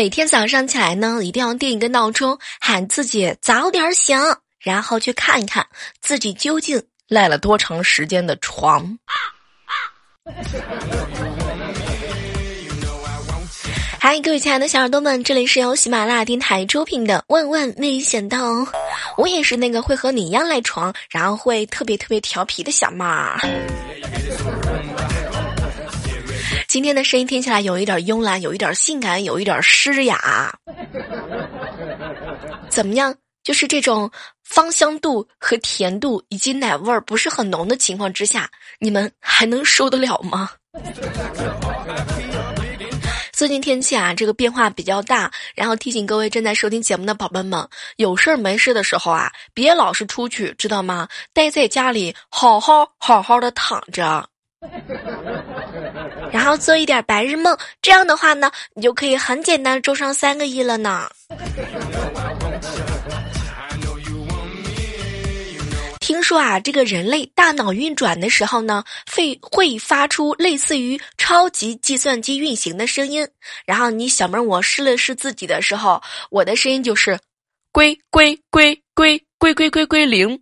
每天早上起来呢，一定要定一个闹钟，喊自己早点醒，然后去看一看自己究竟赖了多长时间的床。嗨，各位亲爱的小耳朵们，这里是由喜马拉雅电台出品的《万万没想到》，我也是那个会和你一样赖床，然后会特别特别调皮的小猫。今天的声音听起来有一点慵懒，有一点性感，有一点诗雅。怎么样？就是这种芳香度和甜度以及奶味儿不是很浓的情况之下，你们还能受得了吗？最近天气啊，这个变化比较大，然后提醒各位正在收听节目的宝贝们，有事儿没事的时候啊，别老是出去，知道吗？待在家里，好好好好的躺着，然后做一点白日梦，这样的话呢，你就可以很简单周上三个亿了呢。听说啊，这个人类大脑运转的时候呢，会会发出类似于超级计算机运行的声音。然后你小妹儿，我试了试自己的时候，我的声音就是归归归归归归归归零。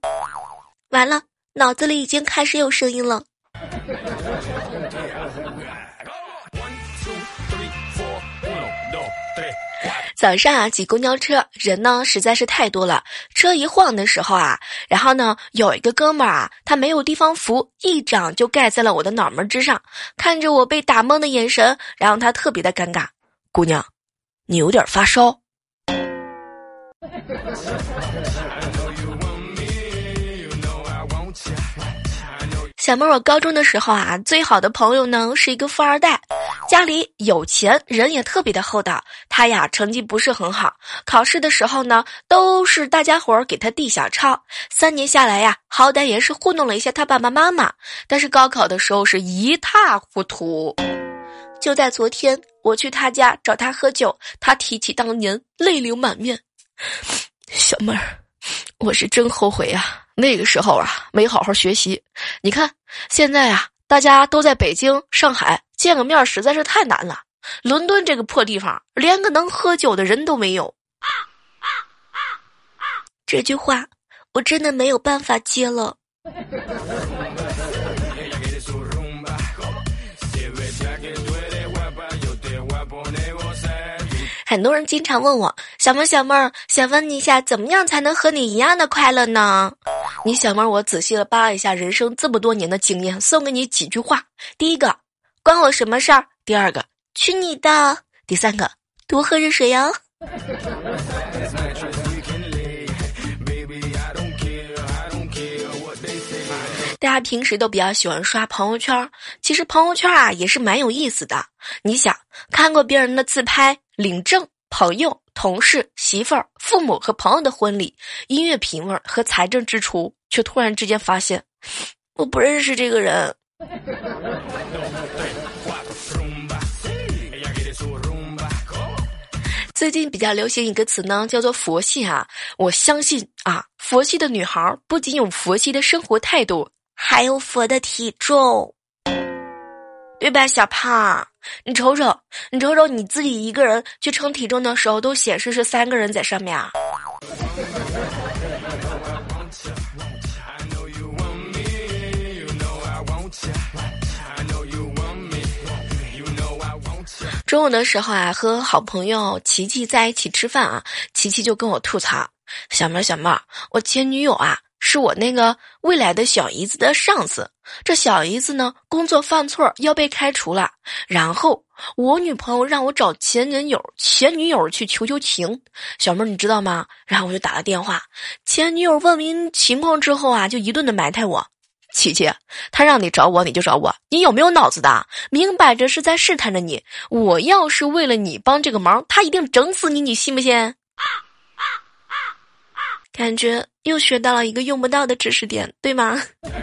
完了，脑子里已经开始有声音了。早上啊，挤公交车，人呢实在是太多了。车一晃的时候啊，然后呢，有一个哥们儿啊，他没有地方扶，一掌就盖在了我的脑门之上。看着我被打懵的眼神，然后他特别的尴尬。姑娘，你有点发烧。小妹儿，我高中的时候啊，最好的朋友呢是一个富二代，家里有钱，人也特别的厚道。他呀成绩不是很好，考试的时候呢都是大家伙儿给他递小抄。三年下来呀，好歹也是糊弄了一下他爸爸妈妈。但是高考的时候是一塌糊涂。就在昨天，我去他家找他喝酒，他提起当年，泪流满面。小妹儿，我是真后悔呀。那个时候啊，没好好学习。你看，现在啊，大家都在北京、上海见个面实在是太难了。伦敦这个破地方，连个能喝酒的人都没有。这句话，我真的没有办法接了。很多人经常问我，小妹小妹儿，想问你一下，怎么样才能和你一样的快乐呢？你小妹儿，我仔细的扒了一下人生这么多年的经验，送给你几句话：第一个，关我什么事儿？第二个，去你的！第三个，多喝热水哟。大家平时都比较喜欢刷朋友圈，其实朋友圈啊也是蛮有意思的。你想看过别人的自拍、领证、朋友、同事、媳妇儿、父母和朋友的婚礼、音乐品味和财政支出，却突然之间发现，我不认识这个人。最近比较流行一个词呢，叫做佛系啊。我相信啊，佛系的女孩不仅有佛系的生活态度。还有佛的体重，对吧，小胖？你瞅瞅，你瞅瞅，你自己一个人去称体重的时候，都显示是三个人在上面啊。中午的时候啊，和好朋友琪琪在一起吃饭啊，琪琪就跟我吐槽：“小妹，小妹，我前女友啊。”是我那个未来的小姨子的上司，这小姨子呢，工作犯错要被开除了，然后我女朋友让我找前男友、前女友去求求情。小妹儿，你知道吗？然后我就打了电话，前女友问明情况之后啊，就一顿的埋汰我。琪琪，他让你找我，你就找我，你有没有脑子的？明摆着是在试探着你。我要是为了你帮这个忙，他一定整死你，你信不信？啊感觉又学到了一个用不到的知识点，对吗？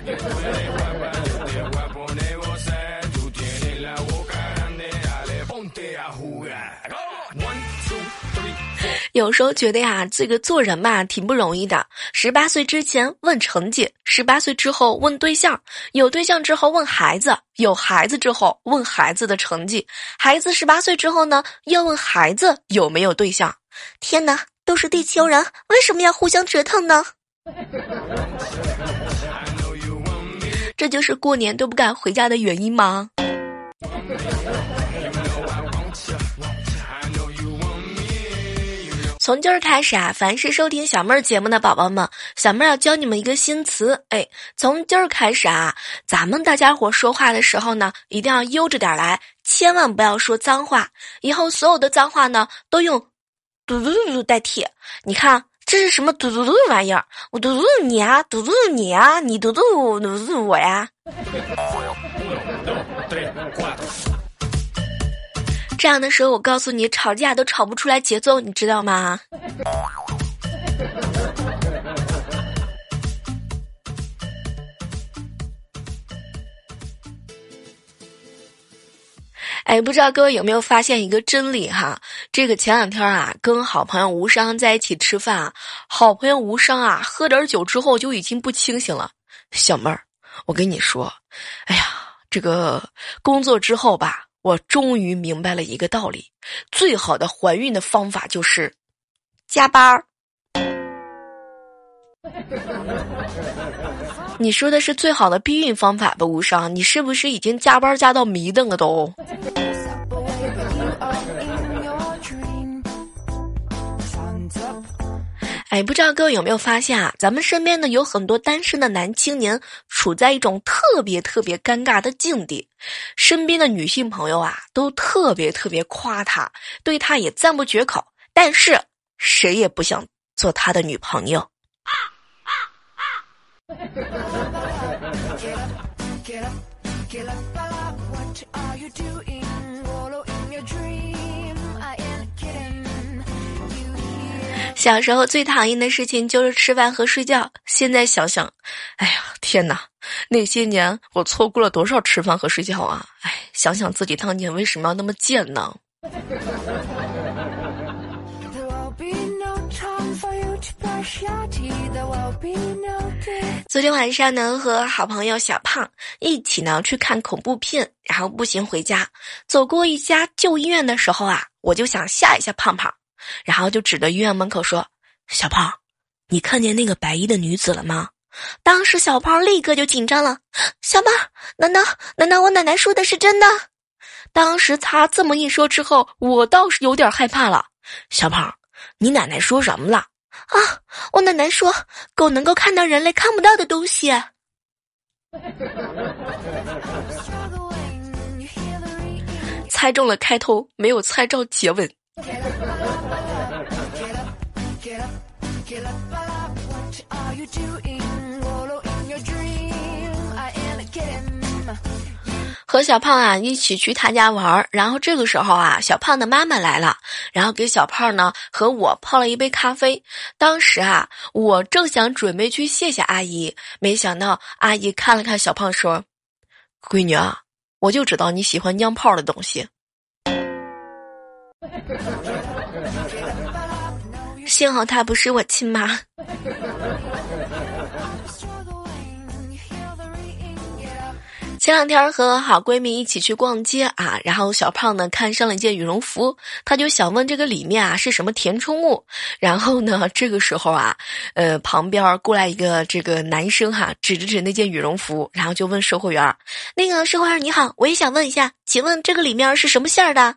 有时候觉得呀，这个做人嘛挺不容易的。十八岁之前问成绩，十八岁之后问对象，有对象之后问孩子，有孩子之后问孩子的成绩，孩子十八岁之后呢，要问孩子有没有对象。天哪，都是地球人，为什么要互相折腾呢？这就是过年都不敢回家的原因吗？从今儿开始啊，凡是收听小妹儿节目的宝宝们，小妹儿要教你们一个新词。哎，从今儿开始啊，咱们大家伙说话的时候呢，一定要悠着点来，千万不要说脏话。以后所有的脏话呢，都用嘟嘟嘟代替。你看这是什么嘟嘟嘟的玩意儿？我嘟嘟你啊，嘟嘟你啊，你嘟嘟嘟嘟我呀。这样的时候，我告诉你，吵架都吵不出来节奏，你知道吗？哎，不知道各位有没有发现一个真理哈？这个前两天啊，跟好朋友无伤在一起吃饭啊，好朋友无伤啊，喝点酒之后就已经不清醒了。小妹儿，我跟你说，哎呀，这个工作之后吧。我终于明白了一个道理：最好的怀孕的方法就是加班儿。你说的是最好的避孕方法吧，无伤？你是不是已经加班加到迷瞪了都？哎，不知道各位有没有发现啊？咱们身边呢有很多单身的男青年处在一种特别特别尴尬的境地，身边的女性朋友啊都特别特别夸他，对他也赞不绝口，但是谁也不想做他的女朋友。小时候最讨厌的事情就是吃饭和睡觉。现在想想，哎呀，天哪！那些年我错过了多少吃饭和睡觉啊！哎，想想自己当年为什么要那么贱呢？昨天晚上呢，和好朋友小胖一起呢去看恐怖片，然后步行回家。走过一家旧医院的时候啊，我就想吓一下胖胖。然后就指着医院门口说：“小胖，你看见那个白衣的女子了吗？”当时小胖立刻就紧张了。小胖，难道难道我奶奶说的是真的？当时他这么一说之后，我倒是有点害怕了。小胖，你奶奶说什么了？啊，我奶奶说狗能够看到人类看不到的东西。猜中了开头，没有猜中结尾。和小胖啊一起去他家玩儿，然后这个时候啊，小胖的妈妈来了，然后给小胖呢和我泡了一杯咖啡。当时啊，我正想准备去谢谢阿姨，没想到阿姨看了看小胖说：“闺女啊，我就知道你喜欢娘炮的东西。”幸好她不是我亲妈。前两天和好闺蜜一起去逛街啊，然后小胖呢看上了一件羽绒服，他就想问这个里面啊是什么填充物。然后呢，这个时候啊，呃，旁边过来一个这个男生哈，指着指那件羽绒服，然后就问售货员：“那个售货员你好，我也想问一下，请问这个里面是什么馅儿的？”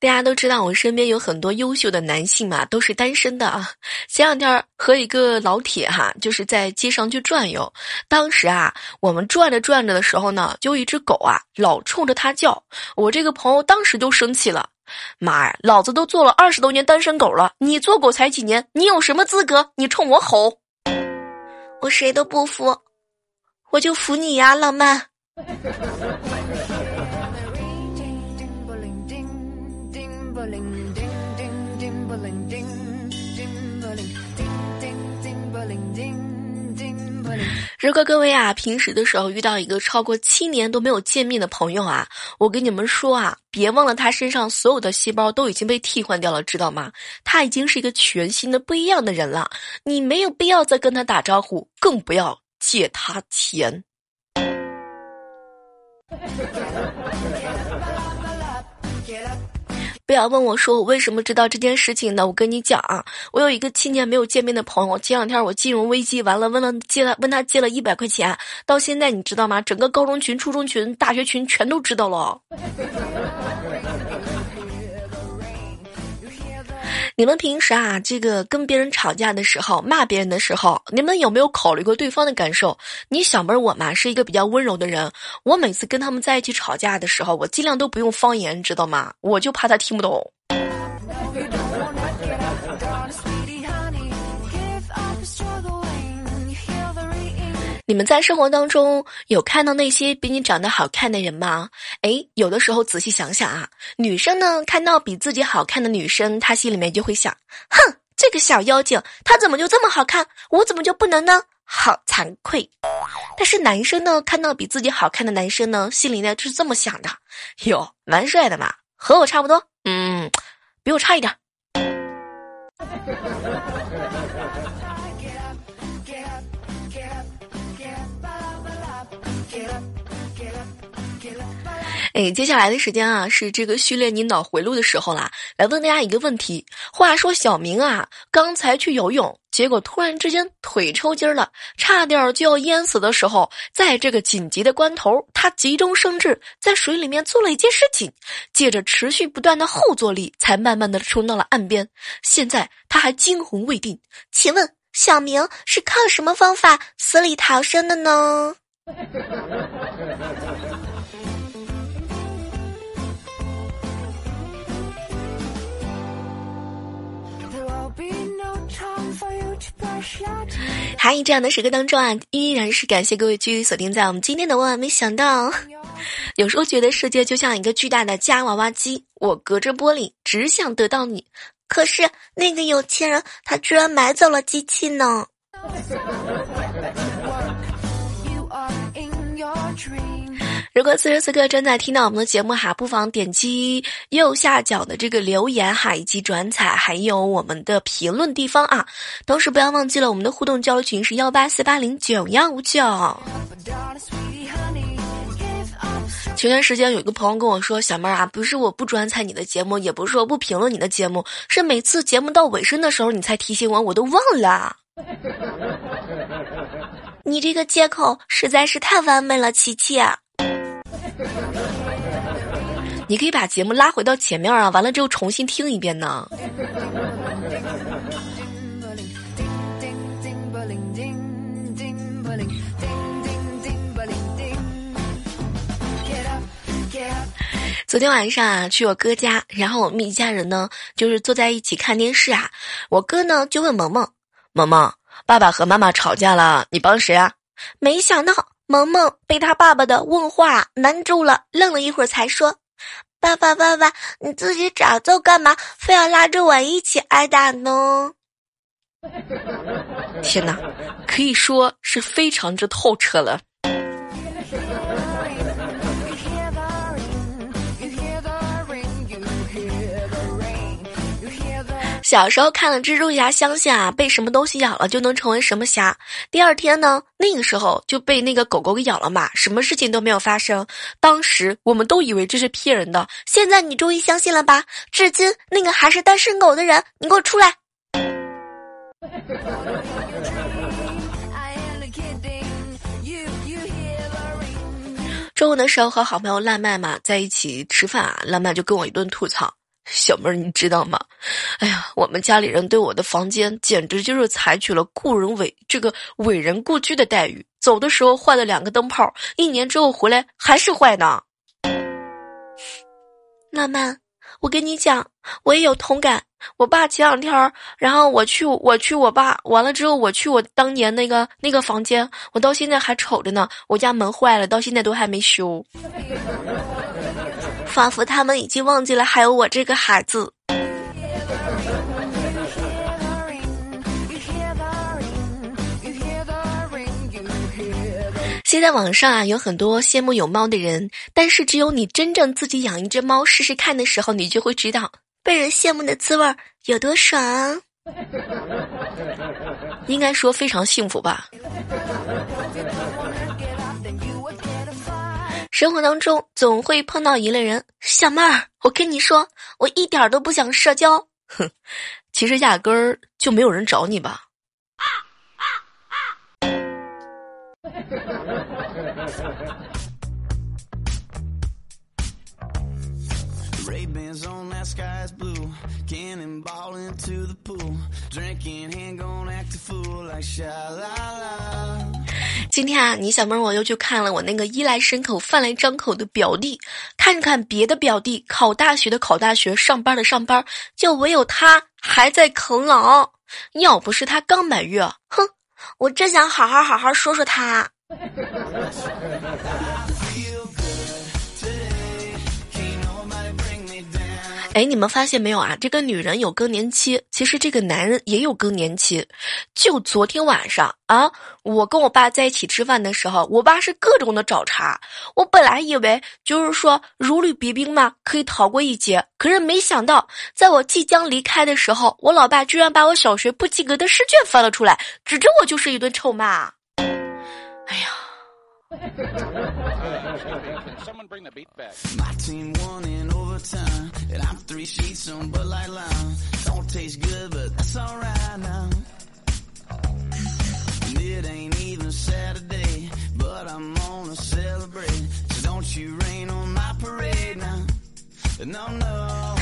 大家都知道，我身边有很多优秀的男性嘛，都是单身的啊。前两天和一个老铁哈，就是在街上去转悠。当时啊，我们转着转着的时候呢，就一只狗啊，老冲着他叫。我这个朋友当时就生气了：“妈呀，老子都做了二十多年单身狗了，你做狗才几年？你有什么资格？你冲我吼！我谁都不服，我就服你呀，浪漫。”如果各位啊，平时的时候遇到一个超过七年都没有见面的朋友啊，我跟你们说啊，别忘了他身上所有的细胞都已经被替换掉了，知道吗？他已经是一个全新的不一样的人了，你没有必要再跟他打招呼，更不要借他钱。不要问我说我为什么知道这件事情呢？我跟你讲啊，我有一个七年没有见面的朋友，前两天我金融危机完了，问了借了问他借了一百块钱，到现在你知道吗？整个高中群、初中群、大学群全都知道了。你们平时啊，这个跟别人吵架的时候，骂别人的时候，你们有没有考虑过对方的感受？你小妹儿我嘛是一个比较温柔的人，我每次跟他们在一起吵架的时候，我尽量都不用方言，知道吗？我就怕他听不懂。你们在生活当中有看到那些比你长得好看的人吗？诶，有的时候仔细想想啊，女生呢看到比自己好看的女生，她心里面就会想：哼，这个小妖精，她怎么就这么好看？我怎么就不能呢？好惭愧。但是男生呢看到比自己好看的男生呢，心里呢就是这么想的：哟，蛮帅的嘛，和我差不多，嗯，比我差一点。哎，接下来的时间啊，是这个训练你脑回路的时候啦。来问大家一个问题：话说小明啊，刚才去游泳，结果突然之间腿抽筋了，差点就要淹死的时候，在这个紧急的关头，他急中生智，在水里面做了一件事情，借着持续不断的后坐力，才慢慢的冲到了岸边。现在他还惊魂未定，请问小明是靠什么方法死里逃生的呢？还这样的时刻当中啊，依然是感谢各位继续锁定在我们今天的万万没想到。有时候觉得世界就像一个巨大的夹娃娃机，我隔着玻璃只想得到你，可是那个有钱人他居然买走了机器呢。如果此时此刻正在听到我们的节目哈，不妨点击右下角的这个留言哈，以及转采，还有我们的评论地方啊。同时不要忘记了我们的互动交流群是幺八四八零九幺五九。前段时间有一个朋友跟我说：“小妹儿啊，不是我不转采你的节目，也不是说不评论你的节目，是每次节目到尾声的时候你才提醒我，我都忘了。”你这个借口实在是太完美了，琪琪。你可以把节目拉回到前面啊，完了之后重新听一遍呢。昨天晚上啊，去我哥家，然后我们一家人呢，就是坐在一起看电视啊。我哥呢就问萌萌：“萌萌，爸爸和妈妈吵架了，你帮谁啊？”没想到萌萌被他爸爸的问话难住了，愣了一会儿才说。爸爸，爸爸，你自己找揍干嘛？非要拉着我一起挨打呢？天哪，可以说是非常之透彻了。小时候看了蜘蛛侠，相信啊被什么东西咬了就能成为什么侠。第二天呢，那个时候就被那个狗狗给咬了嘛，什么事情都没有发生。当时我们都以为这是骗人的，现在你终于相信了吧？至今那个还是单身狗的人，你给我出来！中午的时候和好朋友烂麦嘛在一起吃饭啊，烂麦就跟我一顿吐槽。小妹儿，你知道吗？哎呀，我们家里人对我的房间简直就是采取了故人伟这个伟人故居的待遇。走的时候坏了两个灯泡，一年之后回来还是坏的。浪漫，我跟你讲，我也有同感。我爸前两天，然后我去我去我爸完了之后，我去我当年那个那个房间，我到现在还瞅着呢。我家门坏了，到现在都还没修。仿佛他们已经忘记了还有我这个孩子。现在网上啊有很多羡慕有猫的人，但是只有你真正自己养一只猫试试看的时候，你就会知道被人羡慕的滋味有多爽。应该说非常幸福吧。生活当中总会碰到一类人，小妹儿，我跟你说，我一点都不想社交。哼，其实压根儿就没有人找你吧。今天啊，你小妹儿我又去看了我那个衣来伸手饭来张口的表弟，看看别的表弟考大学的考大学，上班的上班，就唯有他还在啃老。要不是他刚满月，哼，我真想好好好好说说他。哎，你们发现没有啊？这个女人有更年期，其实这个男人也有更年期。就昨天晚上啊，我跟我爸在一起吃饭的时候，我爸是各种的找茬。我本来以为就是说如履薄冰嘛，可以逃过一劫。可是没想到，在我即将离开的时候，我老爸居然把我小学不及格的试卷翻了出来，指着我就是一顿臭骂。哎呀！Someone bring the beat back. My team won in overtime, and I'm three sheets on Bud Light Lime. Don't taste good, but that's alright now. And it ain't even Saturday, but I'm gonna celebrate. So don't you rain on my parade now. No, no.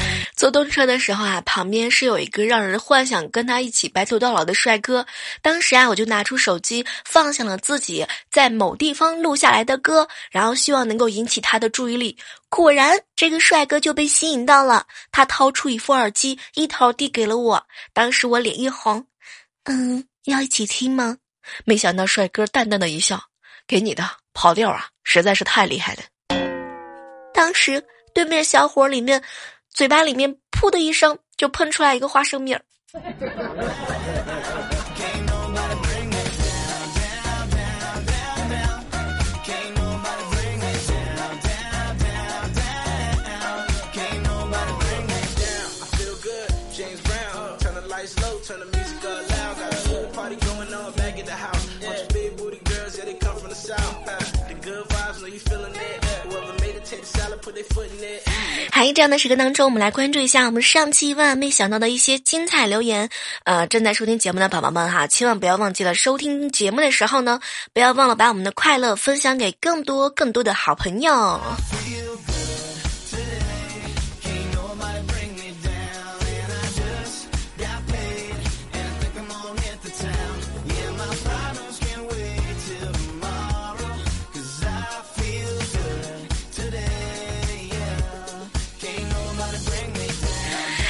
坐动车的时候啊，旁边是有一个让人幻想跟他一起白头到老的帅哥。当时啊，我就拿出手机放下了自己在某地方录下来的歌，然后希望能够引起他的注意力。果然，这个帅哥就被吸引到了。他掏出一副耳机，一头递给了我。当时我脸一红，嗯，要一起听吗？没想到帅哥淡淡的一笑，给你的跑调啊，实在是太厉害了。当时对面小伙里面。嘴巴里面噗的一声就喷出来一个花生米儿。在这样的时刻当中，我们来关注一下我们上期万万没想到的一些精彩留言。呃，正在收听节目的宝宝们哈，千万不要忘记了收听节目的时候呢，不要忘了把我们的快乐分享给更多更多的好朋友。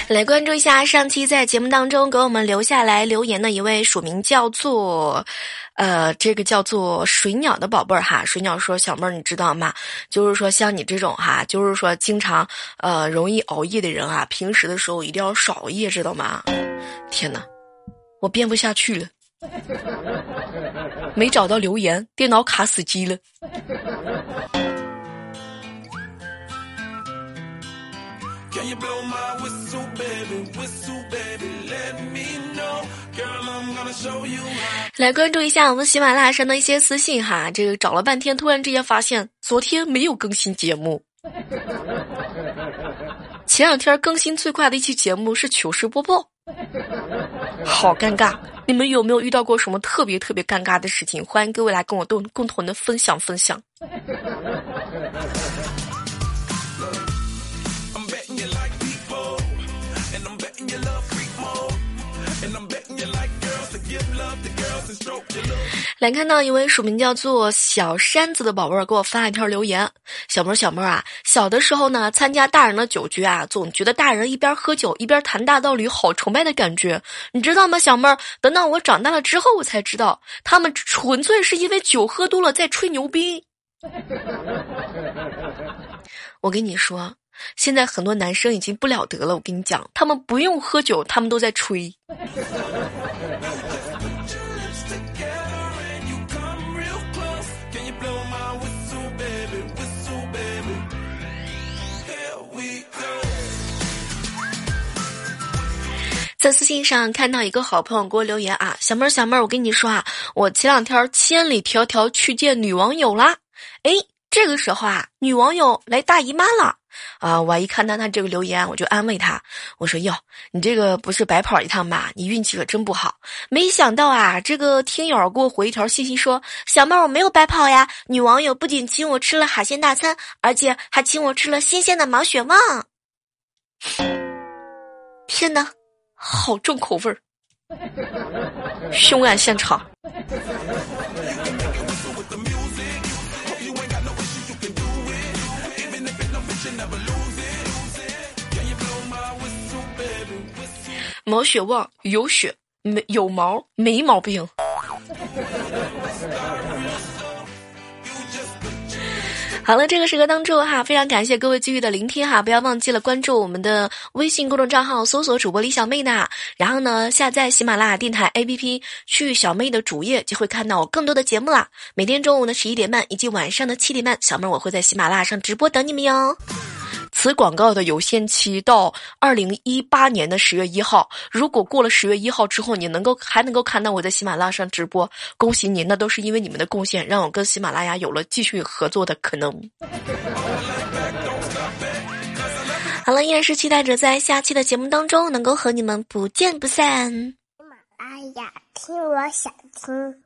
来关注一下上期在节目当中给我们留下来留言的一位署名叫做，呃，这个叫做水鸟的宝贝儿哈。水鸟说：“小妹儿，你知道吗？就是说像你这种哈，就是说经常呃容易熬夜的人啊，平时的时候一定要少熬夜，知道吗？”天哪，我编不下去了，没找到留言，电脑卡死机了。来关注一下我们喜马拉雅上的一些私信哈，这个找了半天，突然之间发现昨天没有更新节目。前两天更新最快的一期节目是糗事播报，好尴尬。你们有没有遇到过什么特别特别尴尬的事情？欢迎各位来跟我共共同的分享分享。来看到一位署名叫做小山子的宝贝儿给我发了一条留言：小妹儿小妹儿啊，小的时候呢，参加大人的酒局啊，总觉得大人一边喝酒一边谈大道理，好崇拜的感觉，你知道吗？小妹儿，等到我长大了之后，我才知道，他们纯粹是因为酒喝多了在吹牛逼。我跟你说。现在很多男生已经不了得了，我跟你讲，他们不用喝酒，他们都在吹。在私信上看到一个好朋友给我留言啊，小妹儿小妹儿，我跟你说啊，我前两天千里迢迢去见女网友啦。哎，这个时候啊，女网友来大姨妈了啊！我一看到他这个留言，我就安慰他，我说哟，你这个不是白跑一趟吧？你运气可真不好。没想到啊，这个听友给我回一条信息说，小妹儿我没有白跑呀，女网友不仅请我吃了海鲜大餐，而且还请我吃了新鲜的毛血旺。天哪！好重口味儿，凶案现场。毛血旺有血没有毛没毛病。好了，这个时刻当中哈，非常感谢各位机遇的聆听哈，不要忘记了关注我们的微信公众账号，搜索主播李小妹呢，然后呢下载喜马拉雅电台 APP，去小妹的主页就会看到我更多的节目啦。每天中午的十一点半以及晚上的七点半，小妹我会在喜马拉雅上直播等你们哟。此广告的有限期到二零一八年的十月一号。如果过了十月一号之后，你能够还能够看到我在喜马拉雅上直播，恭喜你，那都是因为你们的贡献，让我跟喜马拉雅有了继续合作的可能。好了，依然是期待着在下期的节目当中能够和你们不见不散。喜马拉雅听，我想听。